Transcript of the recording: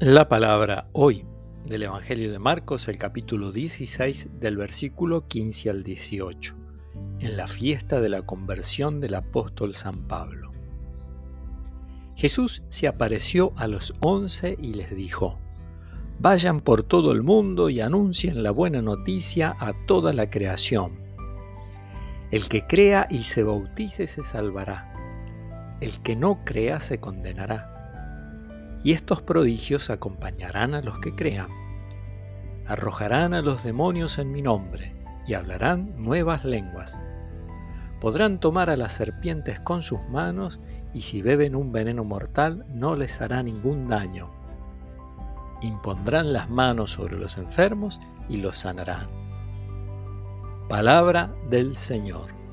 La palabra hoy del Evangelio de Marcos, el capítulo 16 del versículo 15 al 18, en la fiesta de la conversión del apóstol San Pablo. Jesús se apareció a los once y les dijo, Vayan por todo el mundo y anuncien la buena noticia a toda la creación. El que crea y se bautice se salvará, el que no crea se condenará y estos prodigios acompañarán a los que crean. Arrojarán a los demonios en mi nombre y hablarán nuevas lenguas. Podrán tomar a las serpientes con sus manos y si beben un veneno mortal no les hará ningún daño. Impondrán las manos sobre los enfermos y los sanarán. Palabra del Señor.